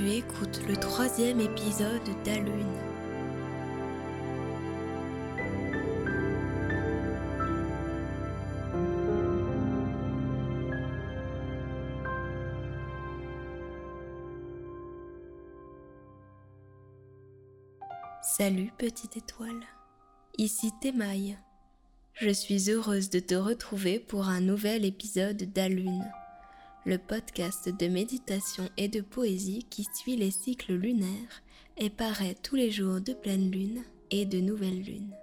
tu écoutes le troisième épisode d'Alune. Salut petite étoile, ici Thémaille. Je suis heureuse de te retrouver pour un nouvel épisode d'Alune le podcast de méditation et de poésie qui suit les cycles lunaires et paraît tous les jours de pleine lune et de nouvelle lune.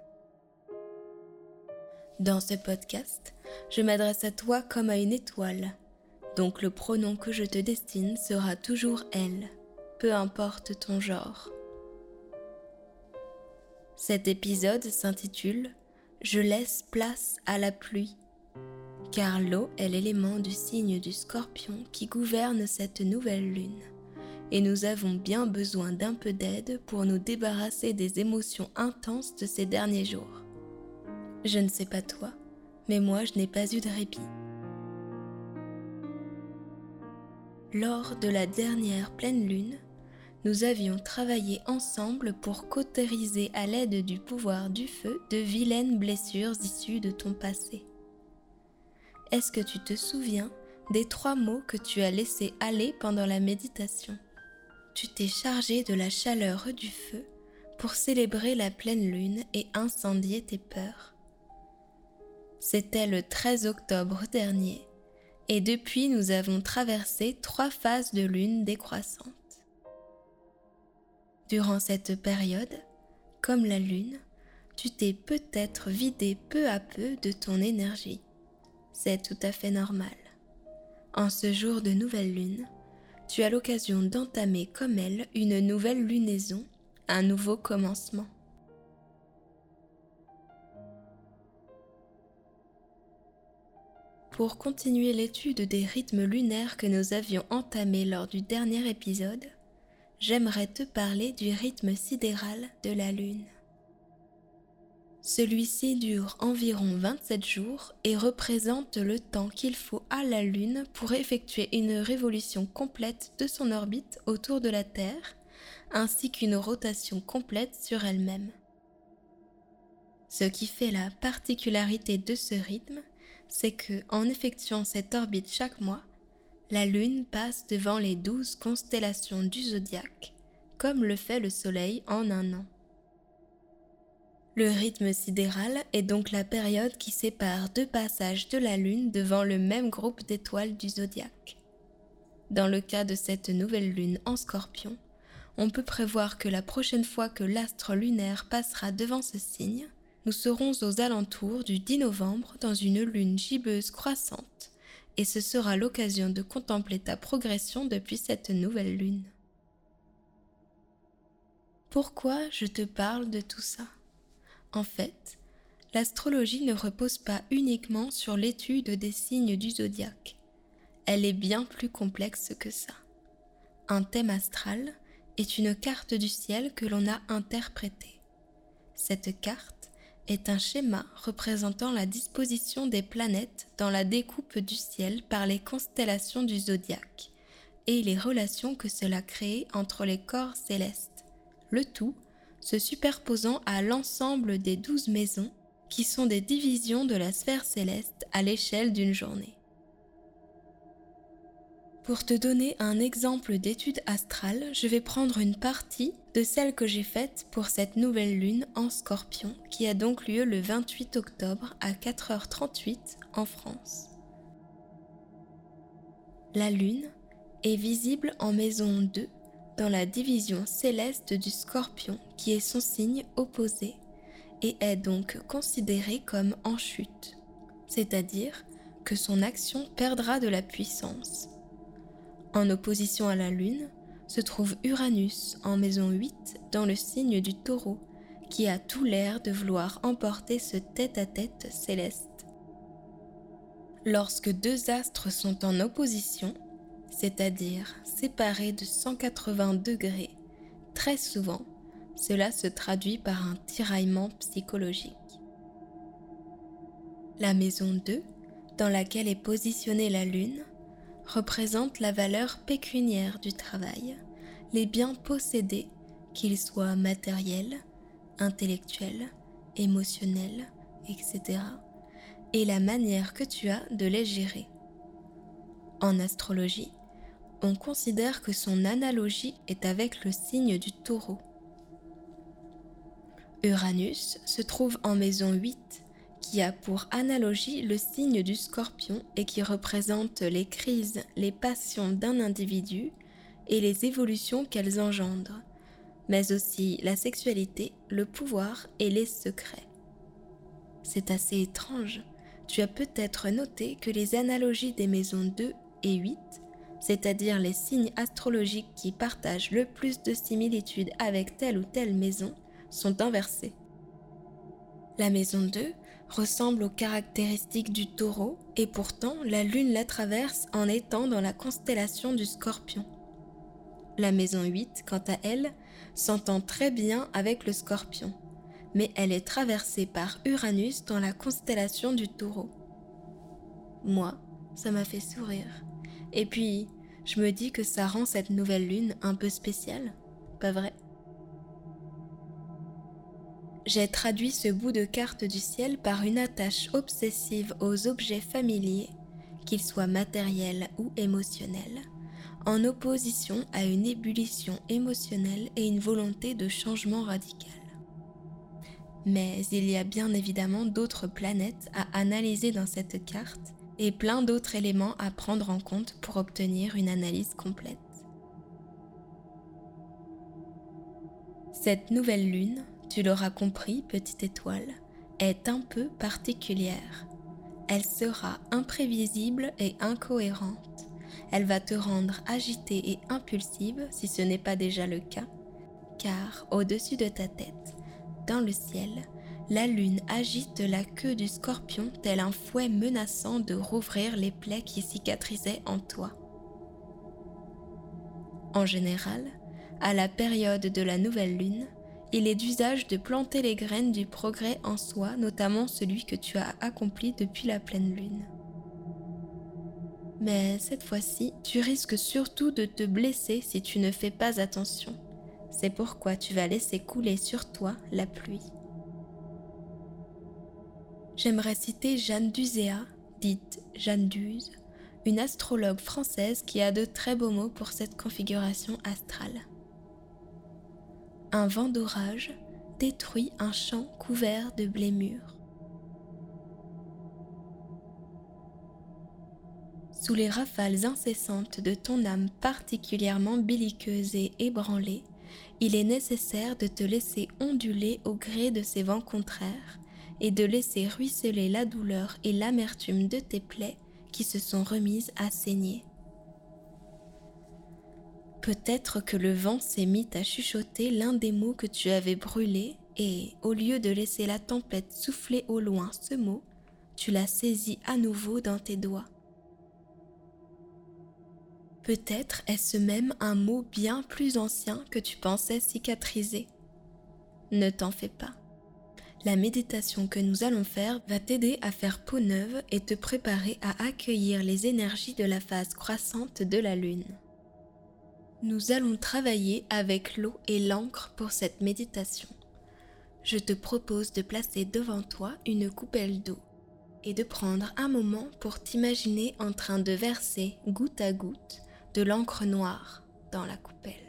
Dans ce podcast, je m'adresse à toi comme à une étoile, donc le pronom que je te destine sera toujours elle, peu importe ton genre. Cet épisode s'intitule Je laisse place à la pluie car l'eau est l'élément du signe du scorpion qui gouverne cette nouvelle lune, et nous avons bien besoin d'un peu d'aide pour nous débarrasser des émotions intenses de ces derniers jours. Je ne sais pas toi, mais moi je n'ai pas eu de répit. Lors de la dernière pleine lune, nous avions travaillé ensemble pour cautériser à l'aide du pouvoir du feu de vilaines blessures issues de ton passé. Est-ce que tu te souviens des trois mots que tu as laissés aller pendant la méditation? Tu t'es chargé de la chaleur du feu pour célébrer la pleine lune et incendier tes peurs. C'était le 13 octobre dernier et depuis nous avons traversé trois phases de lune décroissante. Durant cette période, comme la lune, tu t'es peut-être vidé peu à peu de ton énergie c'est tout à fait normal. En ce jour de nouvelle lune, tu as l'occasion d'entamer comme elle une nouvelle lunaison, un nouveau commencement. Pour continuer l'étude des rythmes lunaires que nous avions entamés lors du dernier épisode, j'aimerais te parler du rythme sidéral de la Lune. Celui-ci dure environ 27 jours et représente le temps qu'il faut à la Lune pour effectuer une révolution complète de son orbite autour de la Terre, ainsi qu'une rotation complète sur elle-même. Ce qui fait la particularité de ce rythme, c'est que, en effectuant cette orbite chaque mois, la Lune passe devant les douze constellations du zodiaque, comme le fait le Soleil en un an. Le rythme sidéral est donc la période qui sépare deux passages de la Lune devant le même groupe d'étoiles du zodiaque. Dans le cas de cette nouvelle Lune en scorpion, on peut prévoir que la prochaine fois que l'astre lunaire passera devant ce signe, nous serons aux alentours du 10 novembre dans une lune gibbeuse croissante, et ce sera l'occasion de contempler ta progression depuis cette nouvelle lune. Pourquoi je te parle de tout ça? En fait, l'astrologie ne repose pas uniquement sur l'étude des signes du zodiaque. Elle est bien plus complexe que ça. Un thème astral est une carte du ciel que l'on a interprétée. Cette carte est un schéma représentant la disposition des planètes dans la découpe du ciel par les constellations du zodiaque et les relations que cela crée entre les corps célestes, le tout se superposant à l'ensemble des douze maisons qui sont des divisions de la sphère céleste à l'échelle d'une journée. Pour te donner un exemple d'étude astrale, je vais prendre une partie de celle que j'ai faite pour cette nouvelle lune en scorpion qui a donc lieu le 28 octobre à 4h38 en France. La lune est visible en maison 2 dans la division céleste du scorpion qui est son signe opposé et est donc considéré comme en chute, c'est-à-dire que son action perdra de la puissance. En opposition à la Lune se trouve Uranus en maison 8 dans le signe du taureau qui a tout l'air de vouloir emporter ce tête-à-tête -tête céleste. Lorsque deux astres sont en opposition, c'est-à-dire séparés de 180 degrés, très souvent, cela se traduit par un tiraillement psychologique. La maison 2, dans laquelle est positionnée la Lune, représente la valeur pécuniaire du travail les biens possédés, qu'ils soient matériels, intellectuels, émotionnels, etc., et la manière que tu as de les gérer. En astrologie, on considère que son analogie est avec le signe du taureau. Uranus se trouve en maison 8, qui a pour analogie le signe du scorpion et qui représente les crises, les passions d'un individu et les évolutions qu'elles engendrent, mais aussi la sexualité, le pouvoir et les secrets. C'est assez étrange. Tu as peut-être noté que les analogies des maisons 2 et 8 c'est-à-dire les signes astrologiques qui partagent le plus de similitudes avec telle ou telle maison, sont inversés. La maison 2 ressemble aux caractéristiques du taureau et pourtant la lune la traverse en étant dans la constellation du scorpion. La maison 8, quant à elle, s'entend très bien avec le scorpion, mais elle est traversée par Uranus dans la constellation du taureau. Moi, ça m'a fait sourire. Et puis, je me dis que ça rend cette nouvelle lune un peu spéciale, pas vrai? J'ai traduit ce bout de carte du ciel par une attache obsessive aux objets familiers, qu'ils soient matériels ou émotionnels, en opposition à une ébullition émotionnelle et une volonté de changement radical. Mais il y a bien évidemment d'autres planètes à analyser dans cette carte et plein d'autres éléments à prendre en compte pour obtenir une analyse complète. Cette nouvelle lune, tu l'auras compris, petite étoile, est un peu particulière. Elle sera imprévisible et incohérente. Elle va te rendre agitée et impulsive si ce n'est pas déjà le cas, car au-dessus de ta tête, dans le ciel, la lune agite la queue du scorpion tel un fouet menaçant de rouvrir les plaies qui cicatrisaient en toi. En général, à la période de la nouvelle lune, il est d'usage de planter les graines du progrès en soi, notamment celui que tu as accompli depuis la pleine lune. Mais cette fois-ci, tu risques surtout de te blesser si tu ne fais pas attention. C'est pourquoi tu vas laisser couler sur toi la pluie j'aimerais citer Jeanne Duzéa, dite Jeanne Duze, une astrologue française qui a de très beaux mots pour cette configuration astrale. Un vent d'orage détruit un champ couvert de blé mûr. Sous les rafales incessantes de ton âme particulièrement belliqueuse et ébranlée, il est nécessaire de te laisser onduler au gré de ces vents contraires et de laisser ruisseler la douleur et l'amertume de tes plaies qui se sont remises à saigner. Peut-être que le vent s'est mis à chuchoter l'un des mots que tu avais brûlés et, au lieu de laisser la tempête souffler au loin ce mot, tu l'as saisi à nouveau dans tes doigts. Peut-être est-ce même un mot bien plus ancien que tu pensais cicatriser. Ne t'en fais pas. La méditation que nous allons faire va t'aider à faire peau neuve et te préparer à accueillir les énergies de la phase croissante de la Lune. Nous allons travailler avec l'eau et l'encre pour cette méditation. Je te propose de placer devant toi une coupelle d'eau et de prendre un moment pour t'imaginer en train de verser goutte à goutte de l'encre noire dans la coupelle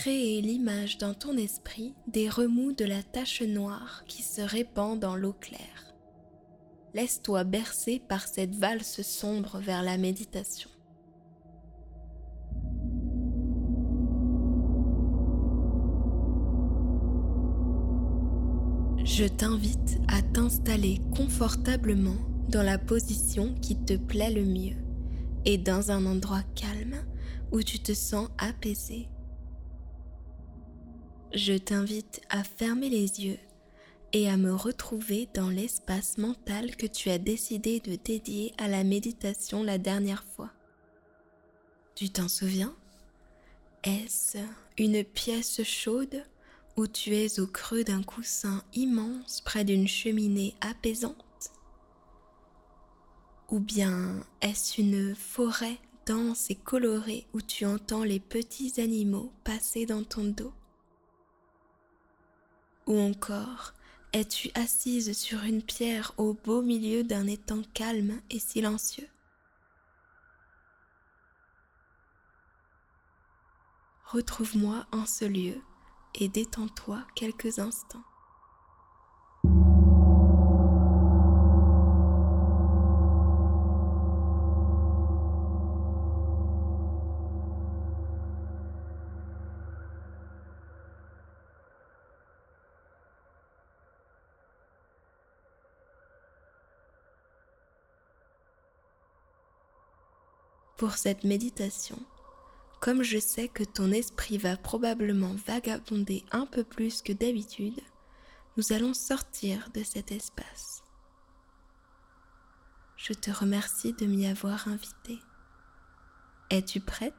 créer l'image dans ton esprit des remous de la tache noire qui se répand dans l'eau claire. Laisse-toi bercer par cette valse sombre vers la méditation. Je t'invite à t'installer confortablement dans la position qui te plaît le mieux et dans un endroit calme où tu te sens apaisé je t'invite à fermer les yeux et à me retrouver dans l'espace mental que tu as décidé de dédier à la méditation la dernière fois. Tu t'en souviens? Est-ce une pièce chaude où tu es au creux d'un coussin immense près d'une cheminée apaisante? Ou bien est-ce une forêt dense et colorée où tu entends les petits animaux passer dans ton dos? Ou encore, es-tu assise sur une pierre au beau milieu d'un étang calme et silencieux? Retrouve-moi en ce lieu et détends-toi quelques instants. Pour cette méditation, comme je sais que ton esprit va probablement vagabonder un peu plus que d'habitude, nous allons sortir de cet espace. Je te remercie de m'y avoir invité. Es-tu prête?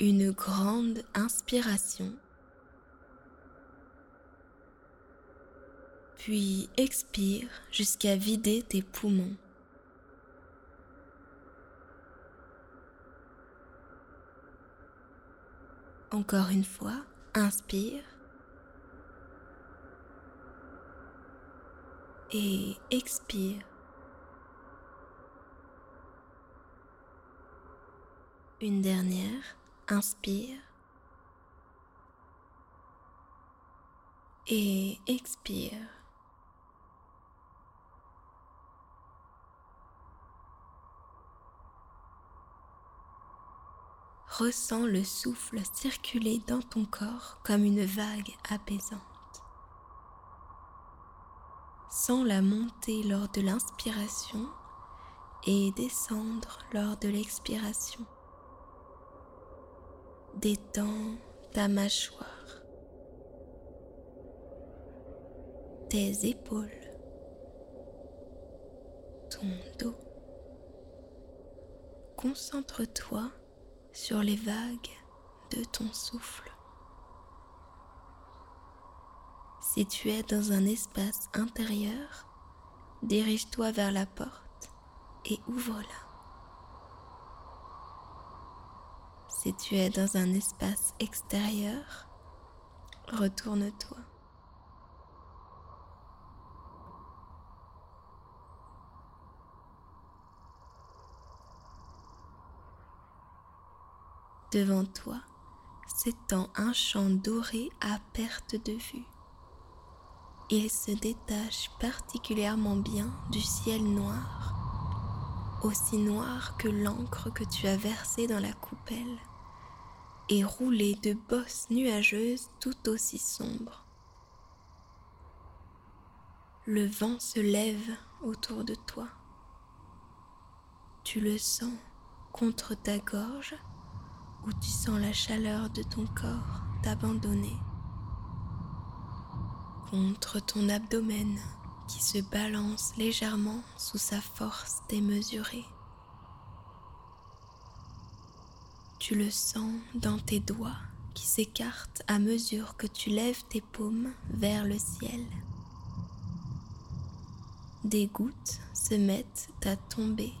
Une grande inspiration. Puis expire jusqu'à vider tes poumons. Encore une fois, inspire. Et expire. Une dernière, inspire. Et expire. Ressens le souffle circuler dans ton corps comme une vague apaisante. Sens la monter lors de l'inspiration et descendre lors de l'expiration détends ta mâchoire, tes épaules, ton dos. Concentre-toi sur les vagues de ton souffle. Si tu es dans un espace intérieur, dirige-toi vers la porte et ouvre-la. Si tu es dans un espace extérieur, retourne-toi. Devant toi s'étend un champ doré à perte de vue. Il se détache particulièrement bien du ciel noir, aussi noir que l'encre que tu as versée dans la coupelle et roulé de bosses nuageuses tout aussi sombres. Le vent se lève autour de toi. Tu le sens contre ta gorge ou tu sens la chaleur de ton corps t'abandonner. Contre ton abdomen qui se balance légèrement sous sa force démesurée. Tu le sens dans tes doigts qui s'écartent à mesure que tu lèves tes paumes vers le ciel. Des gouttes se mettent à tomber.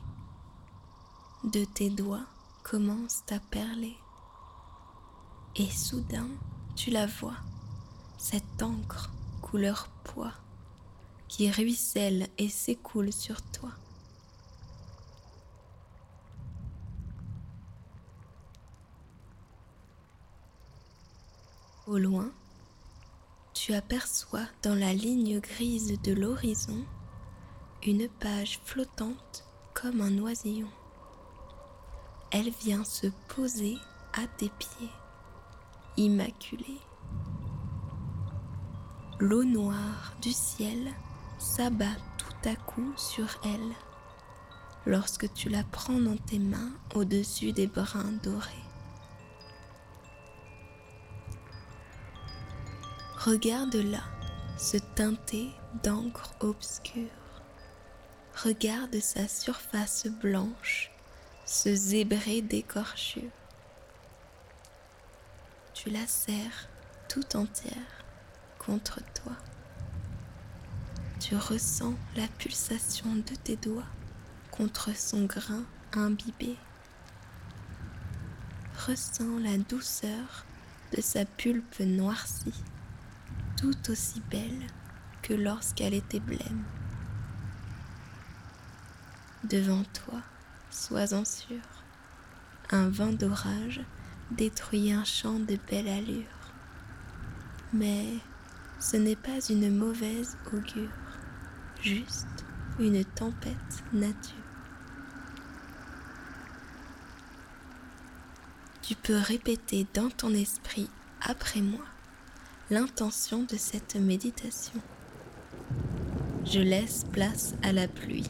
De tes doigts commencent à perler. Et soudain, tu la vois, cette encre couleur pois qui ruisselle et s'écoule sur toi. Au loin, tu aperçois dans la ligne grise de l'horizon une page flottante comme un oisillon. Elle vient se poser à tes pieds, immaculée. L'eau noire du ciel s'abat tout à coup sur elle lorsque tu la prends dans tes mains au-dessus des brins dorés. Regarde-la se teinter d'encre obscure. Regarde sa surface blanche ce zébré d'écorchure. Tu la serres tout entière contre toi. Tu ressens la pulsation de tes doigts contre son grain imbibé. Ressens la douceur de sa pulpe noircie, tout aussi belle que lorsqu'elle était blême. Devant toi, sois-en sûr, un vent d'orage détruit un champ de belle allure. Mais ce n'est pas une mauvaise augure, juste une tempête nature. Tu peux répéter dans ton esprit après moi l'intention de cette méditation. Je laisse place à la pluie.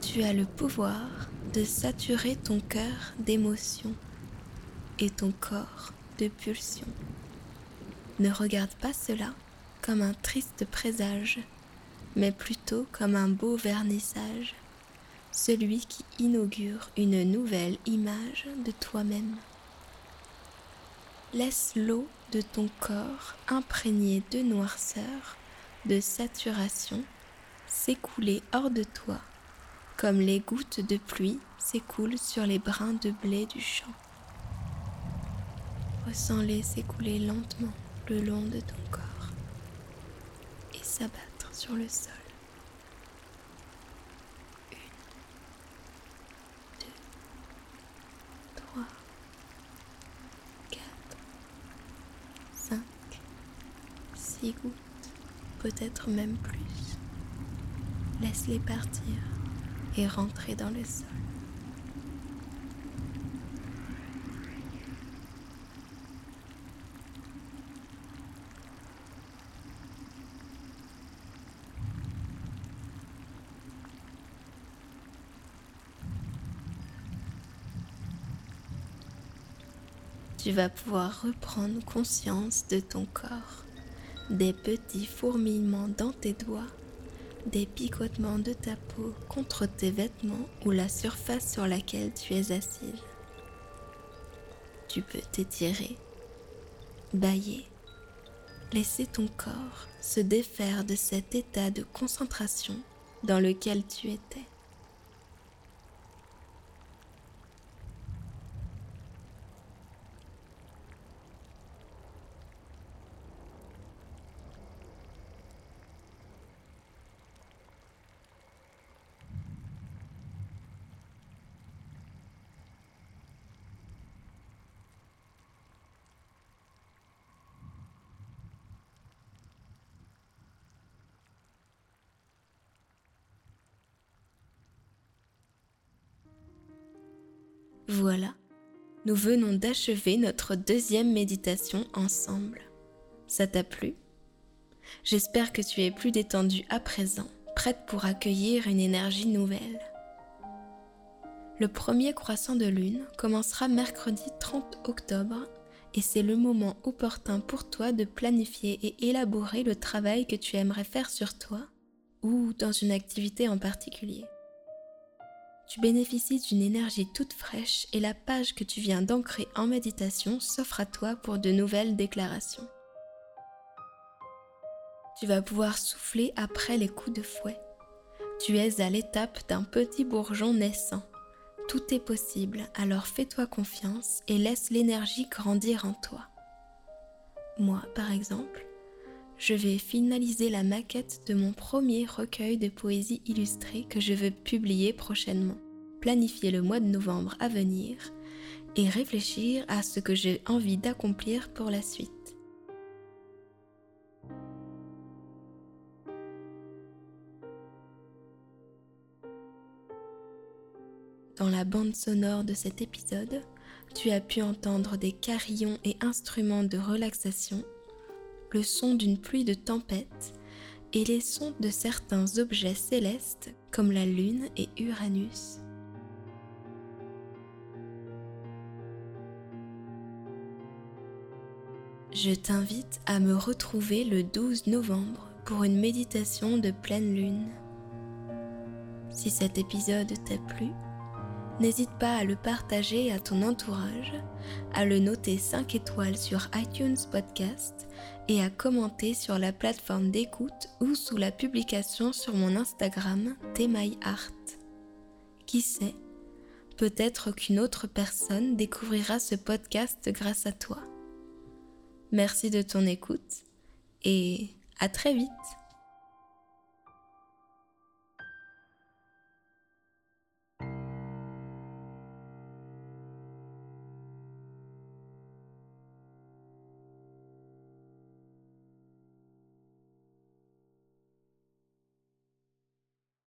Tu as le pouvoir de saturer ton cœur d'émotions et ton corps de pulsions. Ne regarde pas cela comme un triste présage, mais plutôt comme un beau vernissage, celui qui inaugure une nouvelle image de toi-même. Laisse l'eau de ton corps imprégné de noirceur, de saturation, s'écouler hors de toi, comme les gouttes de pluie s'écoulent sur les brins de blé du champ. Ressens-les s'écouler lentement le long de ton corps et s'abattre sur le sol. Une, deux, trois, quatre, cinq, peut-être même plus. Laisse-les partir et rentrer dans le sol. tu vas pouvoir reprendre conscience de ton corps, des petits fourmillements dans tes doigts, des picotements de ta peau contre tes vêtements ou la surface sur laquelle tu es assise. Tu peux t'étirer, bailler, laisser ton corps se défaire de cet état de concentration dans lequel tu étais. Voilà, nous venons d'achever notre deuxième méditation ensemble. Ça t'a plu? J'espère que tu es plus détendue à présent, prête pour accueillir une énergie nouvelle. Le premier croissant de lune commencera mercredi 30 octobre et c'est le moment opportun pour toi de planifier et élaborer le travail que tu aimerais faire sur toi ou dans une activité en particulier tu bénéficies d'une énergie toute fraîche et la page que tu viens d'ancrer en méditation s'offre à toi pour de nouvelles déclarations. Tu vas pouvoir souffler après les coups de fouet. Tu es à l'étape d'un petit bourgeon naissant. Tout est possible, alors fais-toi confiance et laisse l'énergie grandir en toi. Moi, par exemple, je vais finaliser la maquette de mon premier recueil de poésie illustrée que je veux publier prochainement, planifier le mois de novembre à venir et réfléchir à ce que j'ai envie d'accomplir pour la suite. Dans la bande sonore de cet épisode, tu as pu entendre des carillons et instruments de relaxation le son d'une pluie de tempête et les sons de certains objets célestes comme la Lune et Uranus. Je t'invite à me retrouver le 12 novembre pour une méditation de pleine lune. Si cet épisode t'a plu, n'hésite pas à le partager à ton entourage, à le noter 5 étoiles sur iTunes Podcast et à commenter sur la plateforme d'écoute ou sous la publication sur mon Instagram TMyArt. Qui sait, peut-être qu'une autre personne découvrira ce podcast grâce à toi. Merci de ton écoute et à très vite